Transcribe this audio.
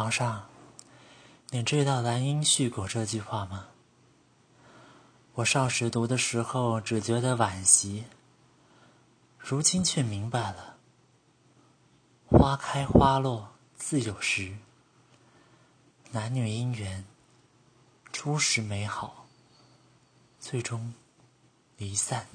皇上，你知道“兰因絮果”这句话吗？我少时读的时候只觉得惋惜，如今却明白了。花开花落自有时，男女姻缘初时美好，最终离散。